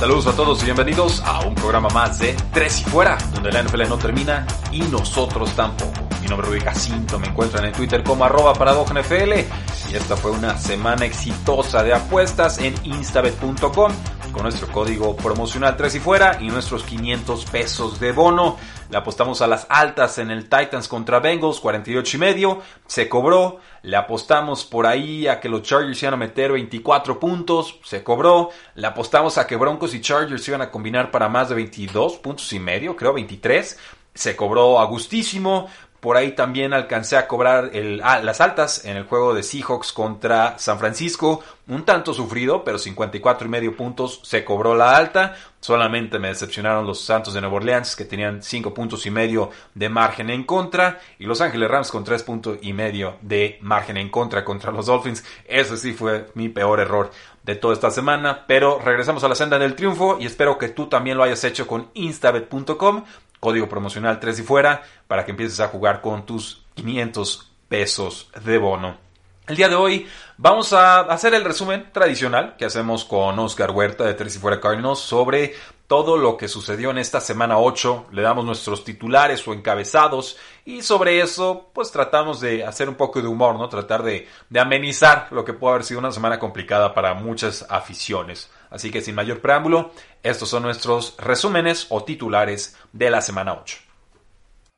Saludos a todos y bienvenidos a un programa más de Tres y Fuera, donde la NFL no termina y nosotros tampoco. Mi nombre es Rubí Jacinto, me encuentran en Twitter como arroba NFL y esta fue una semana exitosa de apuestas en instabet.com con nuestro código promocional 3 y fuera y nuestros 500 pesos de bono. Le apostamos a las altas en el Titans contra Bengals, 48 y medio. Se cobró. Le apostamos por ahí a que los Chargers iban a meter 24 puntos. Se cobró. Le apostamos a que Broncos y Chargers iban a combinar para más de 22 puntos y medio, creo 23. Se cobró a gustísimo. Por ahí también alcancé a cobrar el, ah, las altas en el juego de Seahawks contra San Francisco. Un tanto sufrido, pero 54 y medio puntos se cobró la alta. Solamente me decepcionaron los Santos de Nueva Orleans, que tenían 5 puntos y medio de margen en contra. Y Los Ángeles Rams con 3 puntos y medio de margen en contra contra los Dolphins. Ese sí fue mi peor error de toda esta semana. Pero regresamos a la senda del triunfo y espero que tú también lo hayas hecho con instabet.com código promocional 3 y fuera, para que empieces a jugar con tus 500 pesos de bono. El día de hoy vamos a hacer el resumen tradicional que hacemos con Oscar Huerta de Tres y Fuera Cardinals sobre todo lo que sucedió en esta semana 8. Le damos nuestros titulares o encabezados y sobre eso pues tratamos de hacer un poco de humor, ¿no? Tratar de, de amenizar lo que puede haber sido una semana complicada para muchas aficiones. Así que sin mayor preámbulo, estos son nuestros resúmenes o titulares de la semana 8.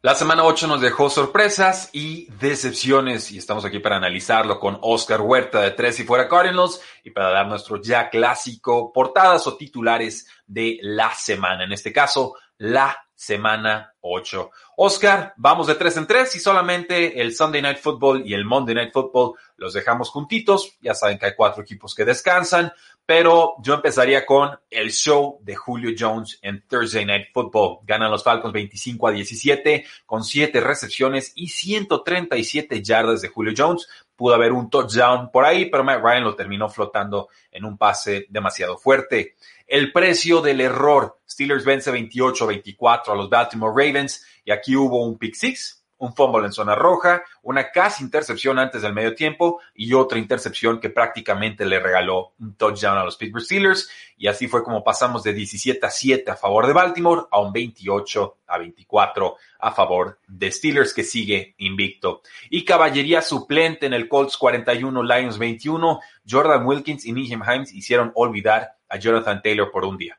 La semana 8 nos dejó sorpresas y decepciones y estamos aquí para analizarlo con Oscar Huerta de Tres y Fuera Cardinals y para dar nuestro ya clásico portadas o titulares de la semana. En este caso, la semana 8. Oscar, vamos de tres en tres y solamente el Sunday Night Football y el Monday Night Football los dejamos juntitos. Ya saben que hay cuatro equipos que descansan, pero yo empezaría con el show de Julio Jones en Thursday Night Football. Ganan los Falcons 25 a 17 con 7 recepciones y 137 yardas de Julio Jones. Pudo haber un touchdown por ahí, pero Matt Ryan lo terminó flotando en un pase demasiado fuerte. El precio del error. Steelers vence 28-24 a los Baltimore Ravens y aquí hubo un pick six, un fumble en zona roja, una casi intercepción antes del medio tiempo y otra intercepción que prácticamente le regaló un touchdown a los Pittsburgh Steelers y así fue como pasamos de 17 a 7 a favor de Baltimore a un 28 a 24 a favor de Steelers que sigue invicto. Y caballería suplente en el Colts 41 Lions 21, Jordan Wilkins y Nijem Himes hicieron olvidar a Jonathan Taylor por un día.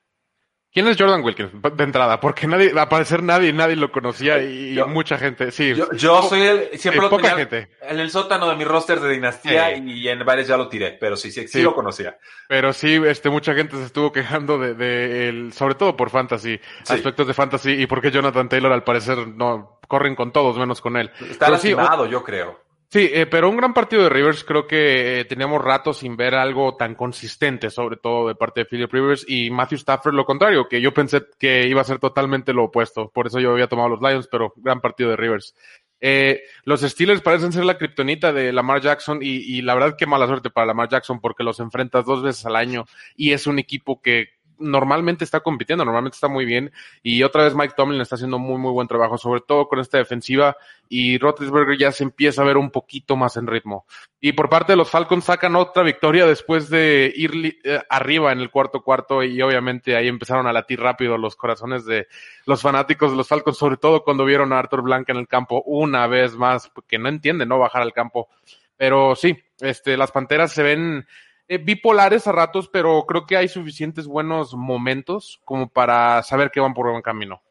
¿Quién es Jordan Wilkins? De entrada, porque nadie, a parecer nadie, nadie lo conocía y mucha gente, sí. Yo, soy el, siempre lo tenía en el sótano de mi roster de dinastía y, en varios ya lo tiré, pero sí, sí, sí, lo conocía. Pero sí, este, mucha gente se estuvo quejando de, de el, sobre todo por fantasy, aspectos de fantasy y porque Jonathan Taylor al parecer no corren con todos menos con él. Está lastimado, yo creo. Sí, eh, pero un gran partido de Rivers, creo que eh, teníamos rato sin ver algo tan consistente, sobre todo de parte de Philip Rivers y Matthew Stafford, lo contrario, que yo pensé que iba a ser totalmente lo opuesto, por eso yo había tomado los Lions, pero gran partido de Rivers. Eh, los Steelers parecen ser la kriptonita de Lamar Jackson y, y la verdad que mala suerte para Lamar Jackson porque los enfrentas dos veces al año y es un equipo que normalmente está compitiendo, normalmente está muy bien. Y otra vez Mike Tomlin está haciendo muy, muy buen trabajo, sobre todo con esta defensiva. Y Roethlisberger ya se empieza a ver un poquito más en ritmo. Y por parte de los Falcons sacan otra victoria después de ir eh, arriba en el cuarto cuarto. Y obviamente ahí empezaron a latir rápido los corazones de los fanáticos de los Falcons, sobre todo cuando vieron a Arthur Blanca en el campo una vez más, que no entiende no bajar al campo. Pero sí, este, las Panteras se ven eh, bipolares a ratos, pero creo que hay suficientes buenos momentos como para saber que van por buen camino.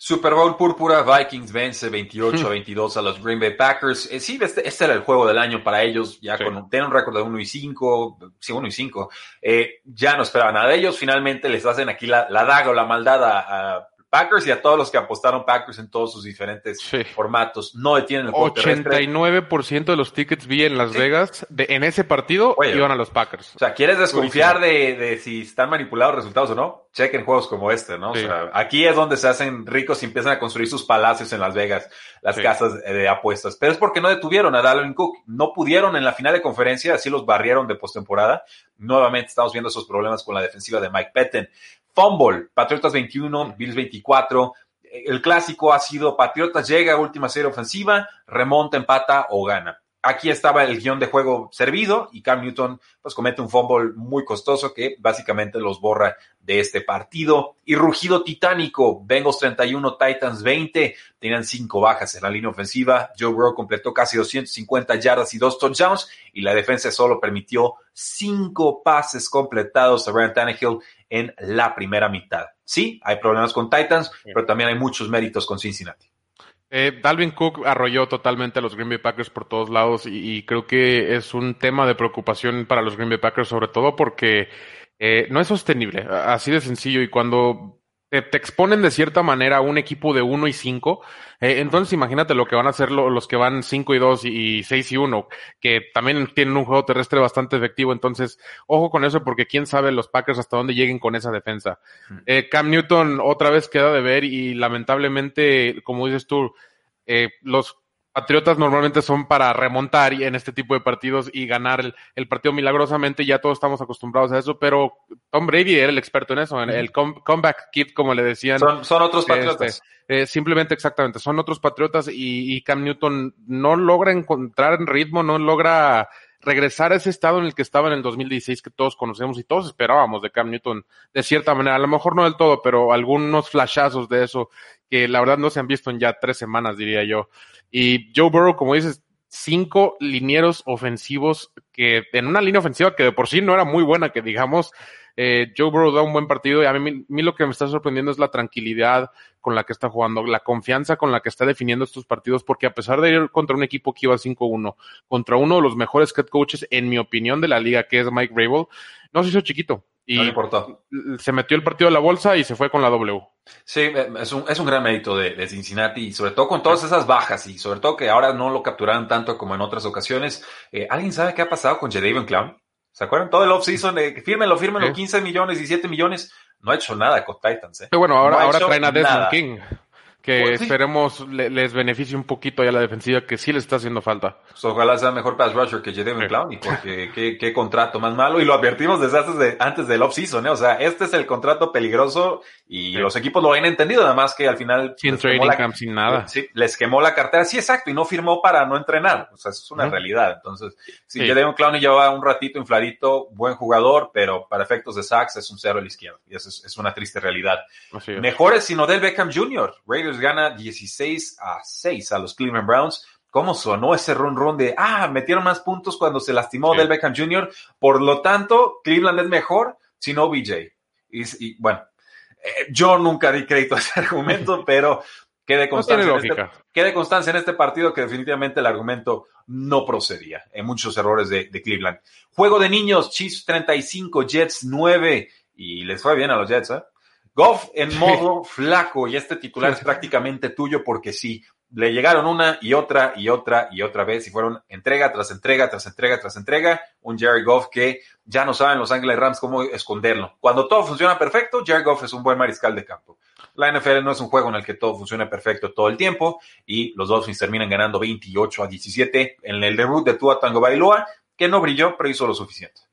Super Bowl púrpura, Vikings vence 28 a 22 a los Green Bay Packers. Eh, sí, este, este, era el juego del año para ellos, ya con tienen un récord de 1 y 5, sí, 1 y 5. Eh, ya no esperaban nada de ellos, finalmente les hacen aquí la, daga o la maldad a, Packers y a todos los que apostaron Packers en todos sus diferentes formatos. No detienen el juego 89% de los tickets vi en Las Vegas de, en ese partido iban a los Packers. O sea, ¿quieres desconfiar de, de, si están manipulados resultados o no? Chequen juegos como este, ¿no? O sea, aquí es donde se hacen ricos y empiezan a construir sus palacios en Las Vegas, las casas de apuestas. Pero es porque no detuvieron a Dalvin Cook. No pudieron en la final de conferencia, así los barrieron de postemporada. Nuevamente estamos viendo esos problemas con la defensiva de Mike Petten. Fumble, Patriotas 21, Bills 24. El clásico ha sido Patriotas llega a última serie ofensiva, remonta, empata o gana. Aquí estaba el guion de juego servido y Cam Newton pues comete un fumble muy costoso que básicamente los borra de este partido. Y rugido titánico, Bengals 31, Titans 20, tenían cinco bajas en la línea ofensiva. Joe Burrow completó casi 250 yardas y dos touchdowns y la defensa solo permitió cinco pases completados a Ryan Tannehill en la primera mitad. Sí, hay problemas con Titans, pero también hay muchos méritos con Cincinnati. Eh, Dalvin Cook arrolló totalmente a los Green Bay Packers por todos lados y, creo que es un tema de preocupación para los Green Bay Packers, sobre todo porque eh, no es sostenible, así de sencillo. Y cuando te, exponen de cierta manera a un equipo de 1 y 5. Eh, entonces imagínate lo que van a hacer los que van 5 y 2 y 6 y 1, que también tienen un juego terrestre bastante efectivo. Entonces, ojo con eso porque quién sabe los Packers hasta dónde lleguen con esa defensa. Eh, Cam Newton otra vez queda de ver y lamentablemente, como dices tú, eh, los Patriotas normalmente son para remontar en este tipo de partidos y ganar el, partido milagrosamente. Ya todos estamos acostumbrados a eso, pero Tom Brady era el experto en eso, en el comeback kit, como le decían. Son, otros este, patriotas. Eh, simplemente, exactamente, son otros patriotas y, Cam Newton no logra encontrar ritmo, no logra regresar a ese estado en el que estaba en el 2016 que todos conocemos y todos esperábamos de Cam Newton de cierta manera, a lo mejor no del todo, pero algunos flashazos de eso que la verdad no se han visto en ya tres semanas, diría yo. Y Joe Burrow, como dices, cinco linieros ofensivos que en una línea ofensiva que de por sí no era muy buena, que digamos, eh, Joe Burrow da un buen partido y a mí, mí, lo que me está sorprendiendo es la tranquilidad con la que está jugando, la confianza con la que está definiendo estos partidos, porque a pesar de ir contra un equipo que iba 5-1, contra uno de los mejores head coaches, en mi opinión, de la liga, que es Mike Rabel, no se hizo chiquito. Y se metió el partido a la bolsa y se fue con la W. Sí, eh, es un, es un gran mérito de, Cincinnati y sobre todo con todas esas bajas y sobre todo que ahora no lo capturaron tanto como en otras ocasiones. Eh, ¿Alguien sabe qué ha pasado con Jadavion Clown? ¿Se acuerdan? Todo el offseason de fírmenlo, fírmenlo, 15 millones, y 7 millones. No ha hecho nada con Titans, ¿eh? bueno, ahora, ahora traen a Desmond King que pues esperemos les beneficie un poquito ya la defensiva que sí le está haciendo falta. Pues ojalá sea mejor pass rusher que Jadavion Clowney, porque qué, qué, contrato más malo y lo advertimos desde antes, de, antes del off-season, ¿eh? o sea, este es el contrato peligroso y los equipos lo han entendido, además que al final sin training camp, sin nada. Sí, les quemó la cartera, sí, exacto, y no firmó para no entrenar, o sea, eso es una realidad. Entonces, si sí. Jadavion Clowney lleva un ratito infladito, buen jugador, pero para efectos de sacks es un cero a la izquierda y eso es, una triste realidad. Mejores sino del Beckham Jr. Raiders gana 16 a 6 a los Cleveland Browns. ¿Cómo sonó ese run run de, ah, metieron más puntos cuando se lastimó Del Beckham Jr.? Por lo tanto, Cleveland es mejor si no BJ. Y, bueno, eh, yo nunca di crédito a ese argumento, pero quede constancia, en este, quede constancia en este partido que definitivamente el argumento no procedía en muchos errores de, de Cleveland. Juego de niños, Chiefs 35, Jets 9, y les fue bien a los Jets, ¿eh? Goff en modo flaco y este titular es prácticamente tuyo porque sí, le llegaron una y otra y otra y otra vez y fueron entrega tras entrega tras entrega tras entrega. Un Jerry Goff que ya no saben los Ángeles Rams cómo esconderlo. Cuando todo funciona perfecto, Jerry Goff es un buen mariscal de campo. La NFL no es un juego en el que todo funcione perfecto todo el tiempo y los Dolphins terminan ganando 28 a 17 en el debut de Tua Tango Bailoa, que no brilló pero hizo lo suficiente.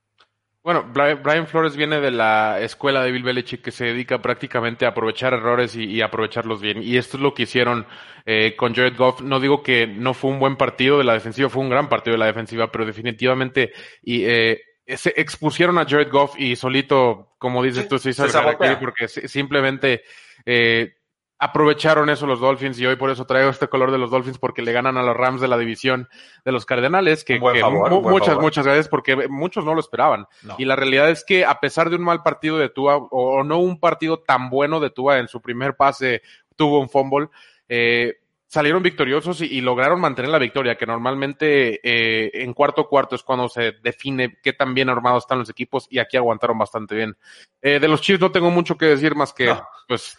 Bueno, Brian Flores viene de la escuela de Bill Belichick que se dedica prácticamente a aprovechar errores y, aprovecharlos bien. Y esto es lo que hicieron eh, con Jared Goff. No digo que no fue un buen partido de la defensiva, fue un gran partido de la defensiva, pero definitivamente y, eh, se expusieron a Jared Goff y solito, como dices tú, se hizo el porque simplemente eh, aprovecharon eso los Dolphins y hoy por eso traigo este color de los Dolphins porque le ganan a los Rams de la división de los Cardenales, que, muchas, muchas gracias porque muchos no lo esperaban. Y la realidad es que a pesar de un mal partido de Tua o, no un partido tan bueno de Tua en su primer pase tuvo un fumble, eh, salieron victoriosos y, lograron mantener la victoria, que normalmente eh, en cuarto cuarto es cuando se define qué tan bien armados están los equipos y aquí aguantaron bastante bien. Eh, de los Chiefs no tengo mucho que decir más que, pues,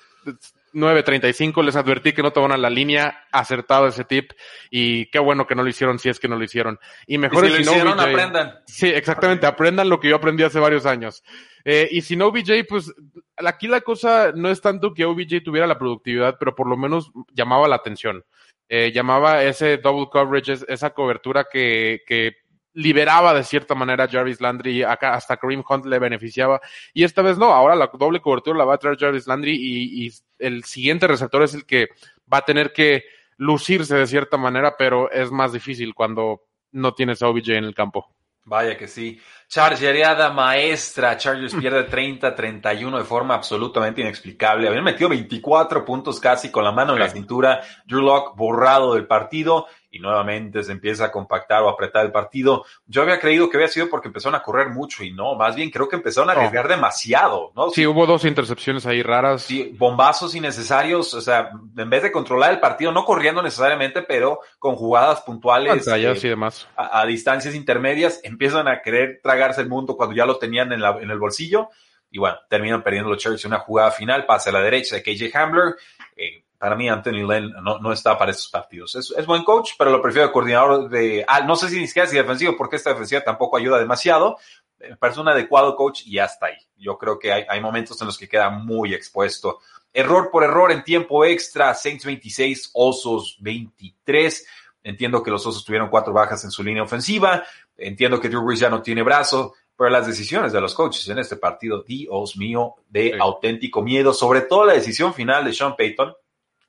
9.35, les advertí que no tomaran la línea, acertado ese tip, y qué bueno que no lo hicieron si es que no lo hicieron. Y mejor si lo hicieron, aprendan. Sí, exactamente, aprendan lo que yo aprendí hace varios años. Eh, y si no OBJ, pues aquí la cosa no es tanto que OBJ tuviera la productividad, pero por lo menos llamaba la atención. Eh, llamaba ese double coverage, esa cobertura que, que liberaba de cierta manera a Jarvis Landry, acá hasta Kareem Hunt le beneficiaba, y esta vez no, ahora la doble cobertura la va a traer Jarvis Landry y, el siguiente receptor es el que va a tener que lucirse de cierta manera, pero es más difícil cuando no tienes a OBJ en el campo. Vaya que sí. Chargereada maestra. Chargers pierde 30-31 de forma absolutamente inexplicable. Habían metido 24 puntos casi con la mano en la cintura. Drew Lock borrado del partido y nuevamente se empieza a compactar o apretar el partido. Yo había creído que había sido porque empezaron a correr mucho y no, más bien creo que empezaron a arriesgar demasiado, ¿no? Sí, hubo dos intercepciones ahí raras. Sí, bombazos innecesarios, o sea, en vez de controlar el partido, no corriendo necesariamente, pero con jugadas puntuales. Eh, y demás. A, distancias intermedias, empiezan a querer tragarse el mundo cuando ya lo tenían en, la, en el bolsillo. Y bueno, terminan perdiendo los Chargers en una jugada final, pase a la derecha de KJ Hamler. Eh, para mí Anthony Lynn no, no está para estos partidos. Es, es, buen coach, pero lo prefiero coordinador de... Ah, no sé si ni siquiera es defensivo, porque esta defensiva tampoco ayuda demasiado. Me parece un adecuado coach y hasta ahí. Yo creo que hay, hay momentos en los que queda muy expuesto. Error por error en tiempo extra, Saints 26, Osos 23. Entiendo que los Osos tuvieron cuatro bajas en su línea ofensiva. Entiendo que Drew Brees ya no tiene brazo pero las decisiones de los coaches en este partido, Dios mío, de auténtico miedo, sobre todo la decisión final de Sean Payton,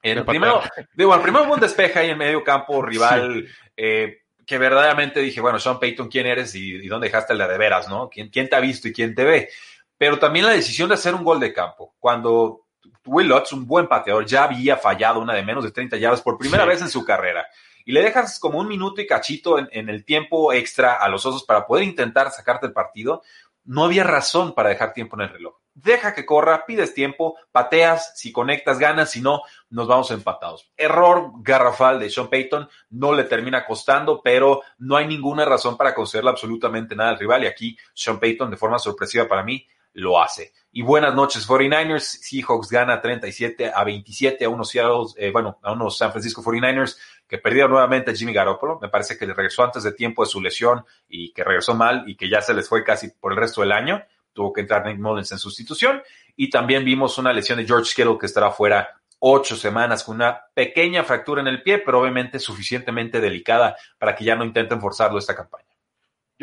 el primero, digo, el primero hubo un despeje ahí en medio campo rival, eh, que verdaderamente dije, bueno, Sean Payton, ¿quién eres y, dónde dejaste el de, veras, no? ¿Quién, ¿Quién te ha visto y quién te ve? Pero también la decisión de hacer un gol de campo. Cuando Will Lutz, un buen pateador, ya había fallado una de menos de 30 yardas por primera vez en su carrera. Y le dejas como un minuto y cachito en, en, el tiempo extra a los osos para poder intentar sacarte el partido. No había razón para dejar tiempo en el reloj deja que corra, pides tiempo, pateas, si conectas ganas, si no, nos vamos empatados. Error garrafal de Sean Payton, no le termina costando, pero no hay ninguna razón para concederle absolutamente nada al rival y aquí Sean Payton de forma sorpresiva para mí lo hace. Y buenas noches 49ers, Seahawks gana 37 a 27 a unos eh, bueno, a unos San Francisco 49ers que perdieron nuevamente a Jimmy Garoppolo, me parece que le regresó antes de tiempo de su lesión y que regresó mal y que ya se les fue casi por el resto del año tuvo que entrar Nick Mullins en sustitución. Y también vimos una lesión de George Kittle que estará fuera ocho semanas con una pequeña fractura en el pie, pero obviamente suficientemente delicada para que ya no intenten forzarlo esta campaña.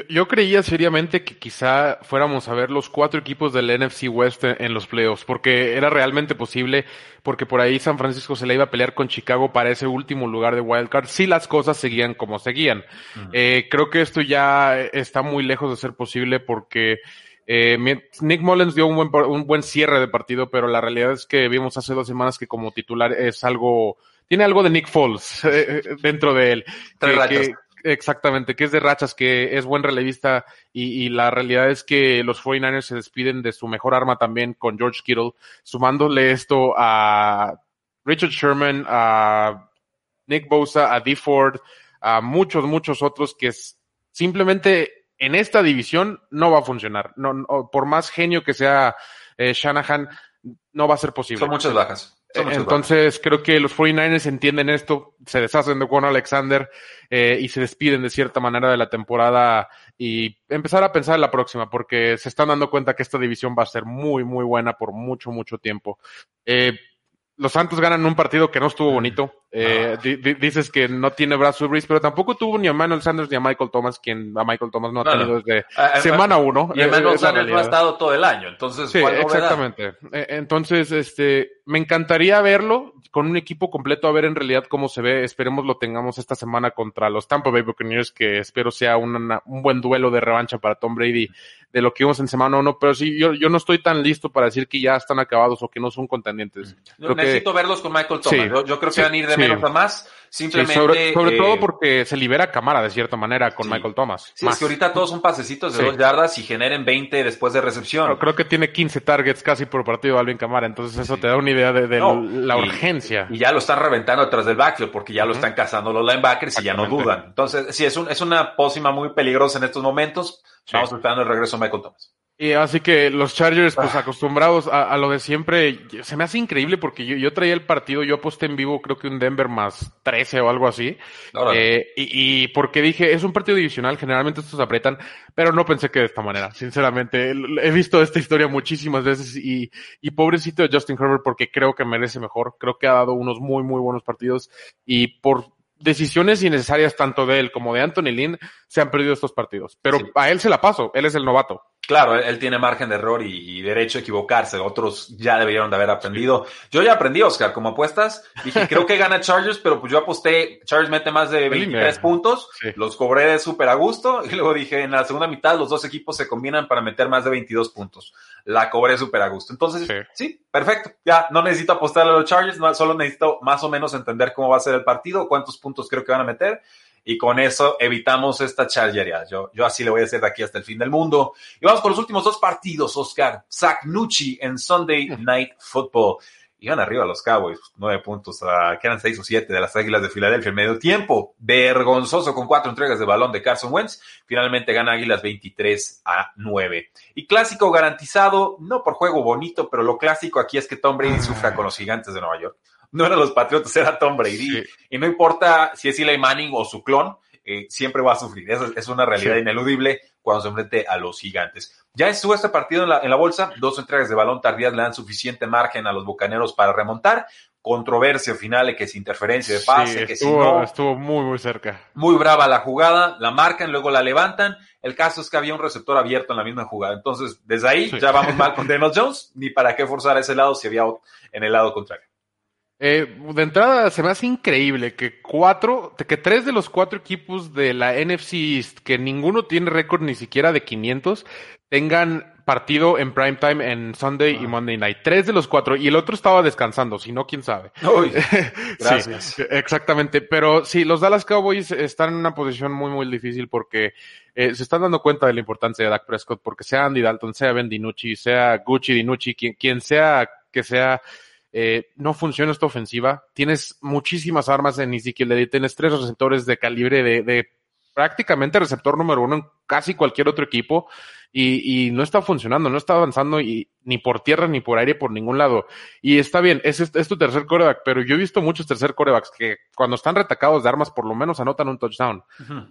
Yo, creía seriamente que quizá fuéramos a ver los cuatro equipos del NFC West en, los playoffs, porque era realmente posible, porque por ahí San Francisco se le iba a pelear con Chicago para ese último lugar de wildcard, si las cosas seguían como seguían. Eh, creo que esto ya está muy lejos de ser posible porque eh, Nick Mullens dio un buen, un buen cierre de partido, pero la realidad es que vimos hace dos semanas que como titular es algo, tiene algo de Nick Foles eh, eh, dentro de él. exactamente, que es de rachas, que es buen relevista y, la realidad es que los 49ers se despiden de su mejor arma también con George Kittle, sumándole esto a Richard Sherman, a Nick Bosa, a D. Ford, a muchos, muchos otros que simplemente en esta división no va a funcionar. No, por más genio que sea eh, Shanahan, no va a ser posible. Son muchas bajas. Entonces, creo que los 49ers entienden esto, se deshacen de Juan Alexander eh, y se despiden de cierta manera de la temporada y empezar a pensar en la próxima, porque se están dando cuenta que esta división va a ser muy, muy buena por mucho, mucho tiempo. Eh, los Santos ganan un partido que no estuvo bonito. Eh, dices que no tiene brazo Brees, pero tampoco tuvo ni a Manuel Sanders ni a Michael Thomas, quien a Michael Thomas no ha tenido desde semana uno. Y Manuel Sanders no ha estado todo el año, entonces. Sí, exactamente. E, entonces, este, me encantaría verlo con un equipo completo, a ver en realidad cómo se ve. Esperemos lo tengamos esta semana contra los Tampa Bay Buccaneers, que espero sea un buen duelo de revancha para Tom Brady de lo que vimos en semana uno, pero sí, yo, yo no estoy tan listo para decir que ya están acabados o que no son contendientes. necesito verlos con Michael Thomas. yo, creo que van a ir de menos a más. Simplemente. sobre, eh, todo porque se libera cámara de cierta manera con Michael Thomas. Sí, es que ahorita todos son pasecitos de dos yardas y generen 20 después de recepción. creo que tiene 15 targets casi por partido Alvin Camara, entonces eso te da una idea de, la urgencia. Y ya lo están reventando detrás del backfield porque ya lo están cazando los linebackers y ya no dudan. Entonces, sí, es, un, es una pócima muy peligrosa en estos momentos. Estamos esperando el regreso de Michael Thomas. Y así que los Chargers, pues ah. acostumbrados a, lo de siempre, se me hace increíble porque yo, yo, traía el partido, yo aposté en vivo, creo que un Denver más 13 o algo así. Eh, y, y, porque dije, es un partido divisional, generalmente estos apretan, pero no pensé que de esta manera, sinceramente. He visto esta historia muchísimas veces y, y pobrecito de Justin Herbert porque creo que merece mejor. Creo que ha dado unos muy, muy buenos partidos y por decisiones innecesarias tanto de él como de Anthony Lynn se han perdido estos partidos. Pero a él se la paso, él es el novato. Claro, él tiene margen de error y, derecho a equivocarse. Otros ya debieron de haber aprendido. Yo ya aprendí, Oscar, como apuestas. Dije, creo que gana Chargers, pero pues yo aposté, Chargers mete más de 23 puntos. Los cobré de súper a gusto. Y luego dije, en la segunda mitad los dos equipos se combinan para meter más de 22 puntos. La cobré súper a gusto. Entonces, sí. perfecto. Ya, no necesito apostar a los Chargers, solo necesito más o menos entender cómo va a ser el partido, cuántos puntos creo que van a meter y con eso evitamos esta chargería. Yo, yo así le voy a hacer de aquí hasta el fin del mundo. Y vamos con los últimos dos partidos, Oscar. Zach Nucci en Sunday Night Football. Iban arriba los Cowboys, nueve puntos, a, que eran seis o siete de las Águilas de Filadelfia en medio tiempo. Vergonzoso con cuatro entregas de balón de Carson Wentz. Finalmente gana Águilas 23 a 9. Y clásico garantizado, no por juego bonito, pero lo clásico aquí es que Tom Brady sufra con los gigantes de Nueva York no eran los Patriotas, era Tom Brady. Y no importa si es Eli Manning o su clon, eh, siempre va a sufrir. Eso es una realidad ineludible cuando se enfrente a los gigantes. Ya estuvo este partido en la, en la bolsa, dos entregas de balón tardías le dan suficiente margen a los bucaneros para remontar. Controversia final de que es interferencia de pase, que estuvo, si no. Estuvo muy, muy cerca. Muy brava la jugada, la marcan, luego la levantan. El caso es que había un receptor abierto en la misma jugada. Entonces, desde ahí ya vamos mal con Daniel Jones, ni para qué forzar ese lado si había en el lado contrario. Eh, de entrada, se me hace increíble que cuatro, que tres de los cuatro equipos de la NFC East, que ninguno tiene récord ni siquiera de 500, tengan partido en prime time en Sunday y Monday night. Tres de los cuatro, y el otro estaba descansando, si no, quién sabe. gracias. exactamente. Pero sí, los Dallas Cowboys están en una posición muy, muy difícil porque eh, se están dando cuenta de la importancia de Dak Prescott, porque sea Andy Dalton, sea Ben DiNucci, sea Gucci DiNucci, quien, quien sea que sea eh, no funciona esta ofensiva. Tienes muchísimas armas en Ezekiel tienes tres receptores de calibre de, de prácticamente receptor número uno en casi cualquier otro equipo y, y no está funcionando, no está avanzando y ni por tierra ni por aire por ningún lado. Y está bien, es, es tu tercer coreback, pero yo he visto muchos tercer corebacks que cuando están retacados de armas por lo menos anotan un touchdown.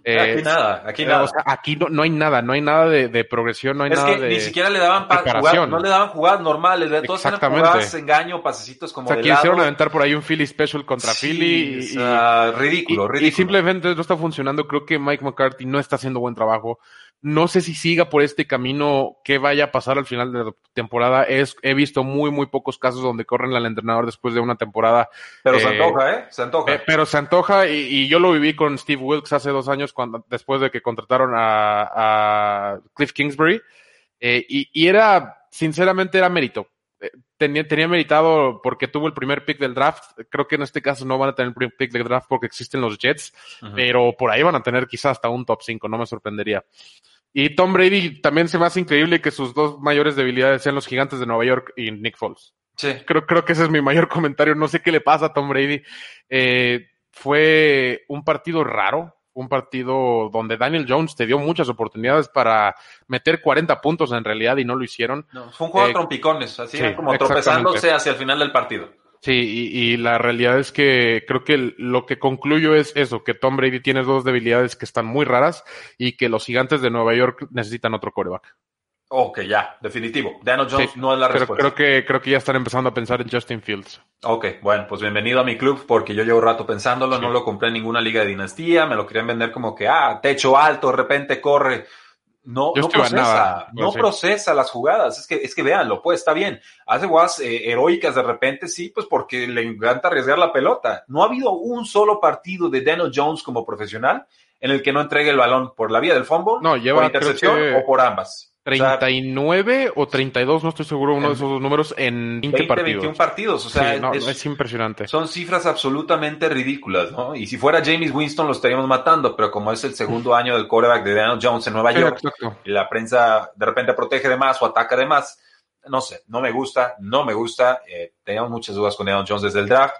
Eh, aquí nada, aquí nada. aquí no, no, hay nada, no hay nada de, de progresión, no hay nada de ni siquiera le daban jugar, no le daban jugadas normales, de todos eran jugadas engaño, pasecitos como o sea, quisieron aventar por ahí un Philly special contra Philly y, ridículo, ridículo. Y simplemente no está funcionando, creo que Mike McCarthy no está haciendo buen trabajo. No sé si siga por este camino, qué vaya a pasar al final de la temporada. Es, he visto muy, muy pocos casos donde corren al entrenador después de una temporada. Pero se eh, antoja, ¿eh? Se antoja. Eh, pero se antoja y, yo lo viví con Steve Wilkes hace dos años cuando, después de que contrataron a, Cliff Kingsbury. Eh, y, y, era, sinceramente, era mérito. Tenía, tenía meritado porque tuvo el primer pick del draft. Creo que en este caso no van a tener el primer pick del draft porque existen los Jets, pero por ahí van a tener quizás hasta un top 5, no me sorprendería. Y Tom Brady también se me hace increíble que sus dos mayores debilidades sean los gigantes de Nueva York y Nick Foles. Sí. Creo, creo que ese es mi mayor comentario. No sé qué le pasa a Tom Brady. Eh, fue un partido raro, un partido donde Daniel Jones te dio muchas oportunidades para meter 40 puntos en realidad y no lo hicieron. No, fue un juego de eh, trompicones, así como tropezándose hacia el final del partido. Sí, y, la realidad es que creo que lo que concluyo es eso, que Tom Brady tiene dos debilidades que están muy raras y que los gigantes de Nueva York necesitan otro coreback. Ok, ya, definitivo. Daniel Jones no es la respuesta. Creo que, creo que ya están empezando a pensar en Justin Fields. Ok, bueno, pues bienvenido a mi club porque yo llevo rato pensándolo, no lo compré en ninguna liga de dinastía, me lo querían vender como que, ah, techo alto, de repente corre no, no procesa, no procesa las jugadas. Es que, es que véanlo, pues está bien. Hace jugadas eh, heroicas de repente, sí, pues porque le encanta arriesgar la pelota. No ha habido un solo partido de Daniel Jones como profesional en el que no entregue el balón por la vía del fumble, no, lleva, por intercepción o por ambas. 39 o, 32, no estoy seguro, uno de esos números en 20, 20 partidos. 21 partidos, o sea, es, impresionante. Son cifras absolutamente ridículas, ¿no? Y si fuera James Winston lo estaríamos matando, pero como es el segundo año del quarterback de Daniel Jones en Nueva York, y la prensa de repente protege de más o ataca de más, no sé, no me gusta, no me gusta. Eh, teníamos muchas dudas con Daniel Jones desde el draft.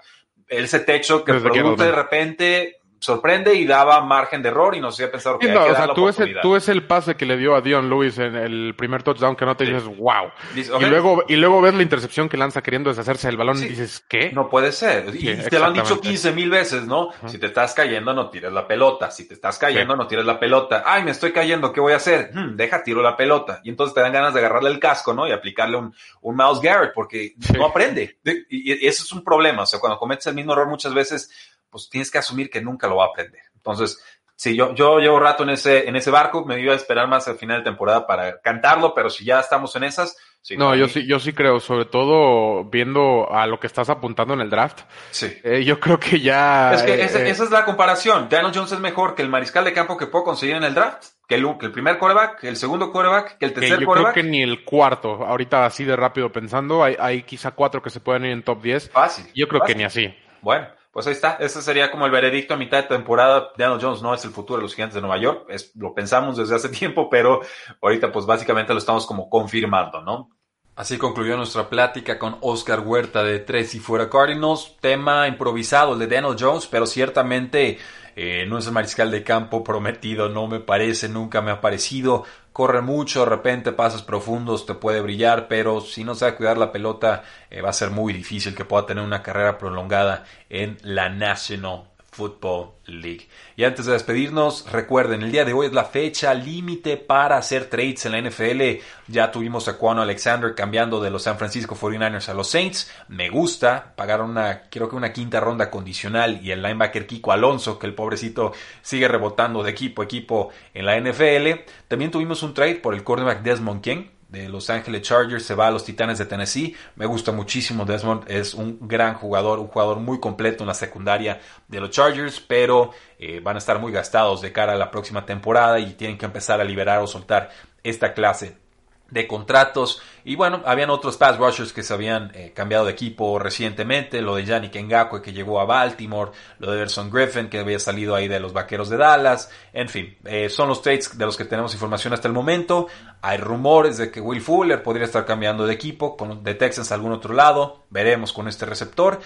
Ese techo que produce de repente sorprende y daba margen de error y nos hacía pensar que no, o sea, tú, ese, tú ves el pase que le dio a Dion Lewis en el primer touchdown que no te dices, wow. Y, luego, y luego ves la intercepción que lanza queriendo deshacerse del balón y dices, ¿qué? No puede ser. y te lo han dicho 15 mil veces, ¿no? Si te estás cayendo, no tires la pelota. Si te estás cayendo, no tires la pelota. Ay, me estoy cayendo, ¿qué voy a hacer? Hmm, deja, tiro la pelota. Y entonces te dan ganas de agarrarle el casco, ¿no? Y aplicarle un, un mouse Garrett porque no aprende. Y, y eso es un problema. O sea, cuando cometes el mismo error muchas veces, pues tienes que asumir que nunca lo va a aprender. Entonces, sí, yo, yo llevo rato en ese, en ese barco, me iba a esperar más al final de temporada para cantarlo, pero si ya estamos en esas. no, yo sí, yo sí creo, sobre todo viendo a lo que estás apuntando en el draft. Sí. Eh, yo creo que ya. Es que eh, esa, es la comparación. Daniel Jones es mejor que el mariscal de campo que puedo conseguir en el draft. Que el, que el primer coreback, que el segundo coreback, que el tercer yo coreback. Creo que ni el cuarto. Ahorita así de rápido pensando, hay, hay quizá cuatro que se pueden ir en top 10. Fácil. Yo creo que ni así. Bueno, pues ahí está. Ese sería como el veredicto a mitad de temporada. Daniel Jones no es el futuro de los gigantes de Nueva York. Es, lo pensamos desde hace tiempo, pero ahorita pues básicamente lo estamos como confirmando, ¿no? Así concluyó nuestra plática con Oscar Huerta de Tres y Fuera Cardinals. Tema improvisado el de Daniel Jones, pero ciertamente eh, no es el mariscal de campo prometido, no me parece, nunca me ha parecido corre mucho, de repente pases profundos, te puede brillar, pero si no sabe cuidar la pelota, eh, va a ser muy difícil que pueda tener una carrera prolongada en la National Football League. Y antes de despedirnos, recuerden, el día de hoy es la fecha límite para hacer trades en la NFL. Ya tuvimos a Kwano Alexander cambiando de los San Francisco 49ers a los Saints. Me gusta, pagar una, creo que una quinta ronda condicional y el linebacker Kiko Alonso, que el pobrecito sigue rebotando de equipo a equipo en la NFL. También tuvimos un trade por el cornerback Desmond King de Los Ángeles Chargers se va a los Titanes de Tennessee. Me gusta muchísimo Desmond, es un gran jugador, un jugador muy completo en la secundaria de los Chargers, pero eh, van a estar muy gastados de cara a la próxima temporada y tienen que empezar a liberar o soltar esta clase de contratos. Y bueno, habían otros pass rushers que se habían eh, cambiado de equipo recientemente, lo de Yannick Ngakwe que llegó a Baltimore, lo de Everson Griffin que había salido ahí de los Vaqueros de Dallas, en fin, eh, son los trades de los que tenemos información hasta el momento. Hay rumores de que Will Fuller podría estar cambiando de equipo, con, de Texans a algún otro lado, veremos con este receptor.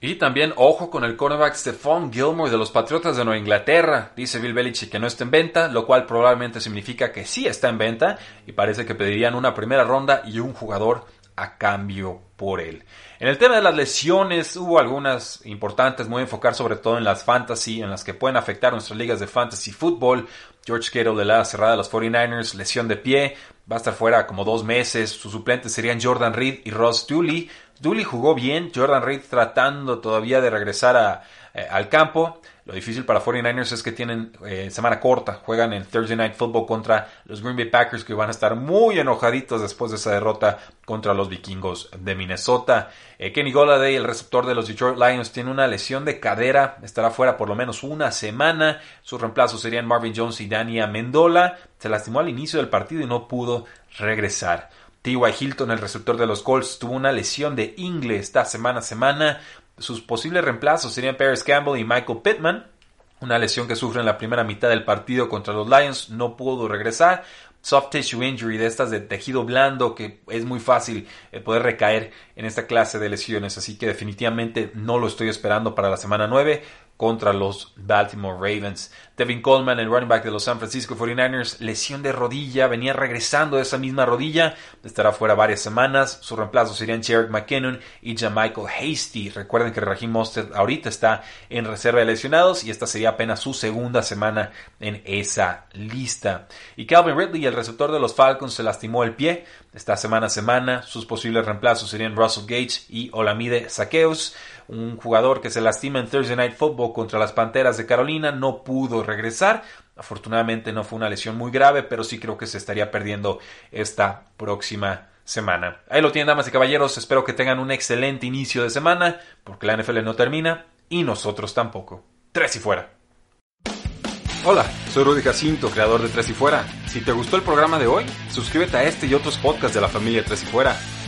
Y también ojo con el cornerback Stephon Gilmore de los Patriotas de Nueva Inglaterra. Dice Bill Belichick que no está en venta, lo cual probablemente significa que sí está en venta y parece que pedirían una primera ronda y un jugador a cambio por él. En el tema de las lesiones hubo algunas importantes, a enfocar sobre todo en las fantasy, en las que pueden afectar nuestras ligas de fantasy fútbol. George Kittle de la cerrada de los 49ers, lesión de pie, va a estar fuera como dos meses. Sus suplentes serían Jordan Reed y Ross Dooley. Dooley jugó bien, Jordan Reed tratando todavía de regresar eh, al campo. Lo difícil para 49ers es que tienen eh, semana corta, juegan en Thursday Night Football contra los Green Bay Packers que van a estar muy enojaditos después de esa derrota contra los vikingos de Minnesota. Eh, Kenny Golladay, el receptor de los Detroit Lions, tiene una lesión de cadera, estará fuera por lo menos una semana. Sus reemplazos serían Marvin Jones y Dania Mendola. Se lastimó al inicio del partido y no pudo regresar. T.Y. Hilton, el receptor de los Colts, tuvo una lesión de ingle esta semana a semana. Sus posibles reemplazos serían Paris Campbell y Michael Pittman. Una lesión que sufre en la primera mitad del partido contra los Lions, no pudo regresar. Soft tissue injury de estas de tejido blando que es muy fácil eh, poder recaer en esta clase de lesiones. Así que definitivamente no lo estoy esperando para la semana 9 contra los Baltimore Ravens. Devin Coleman, el running back de los San Francisco 49ers, lesión de rodilla, venía regresando de esa misma rodilla, estará fuera varias semanas. Su reemplazo serían Jared McKinnon y Jamichael Hasty. Recuerden que Raheem Mostert ahorita está en reserva de lesionados y esta sería apenas su segunda semana en esa lista. Y Calvin Ridley, el receptor de los Falcons, se lastimó el pie esta semana a semana. Sus posibles reemplazos serían Russell Gage y Olamide Saqueus un jugador que se lastima en Thursday Night Football contra las Panteras de Carolina, no pudo regresar. Afortunadamente no fue una lesión muy grave, pero sí creo que se estaría perdiendo esta próxima semana. Ahí lo tienen, damas y caballeros. Espero que tengan un excelente inicio de semana, porque la NFL no termina y nosotros tampoco. Tres y fuera. Hola, soy Rudy Jacinto, creador de Tres y Fuera. Si te gustó el programa de hoy, suscríbete a este y otros podcasts de la familia Tres y Fuera.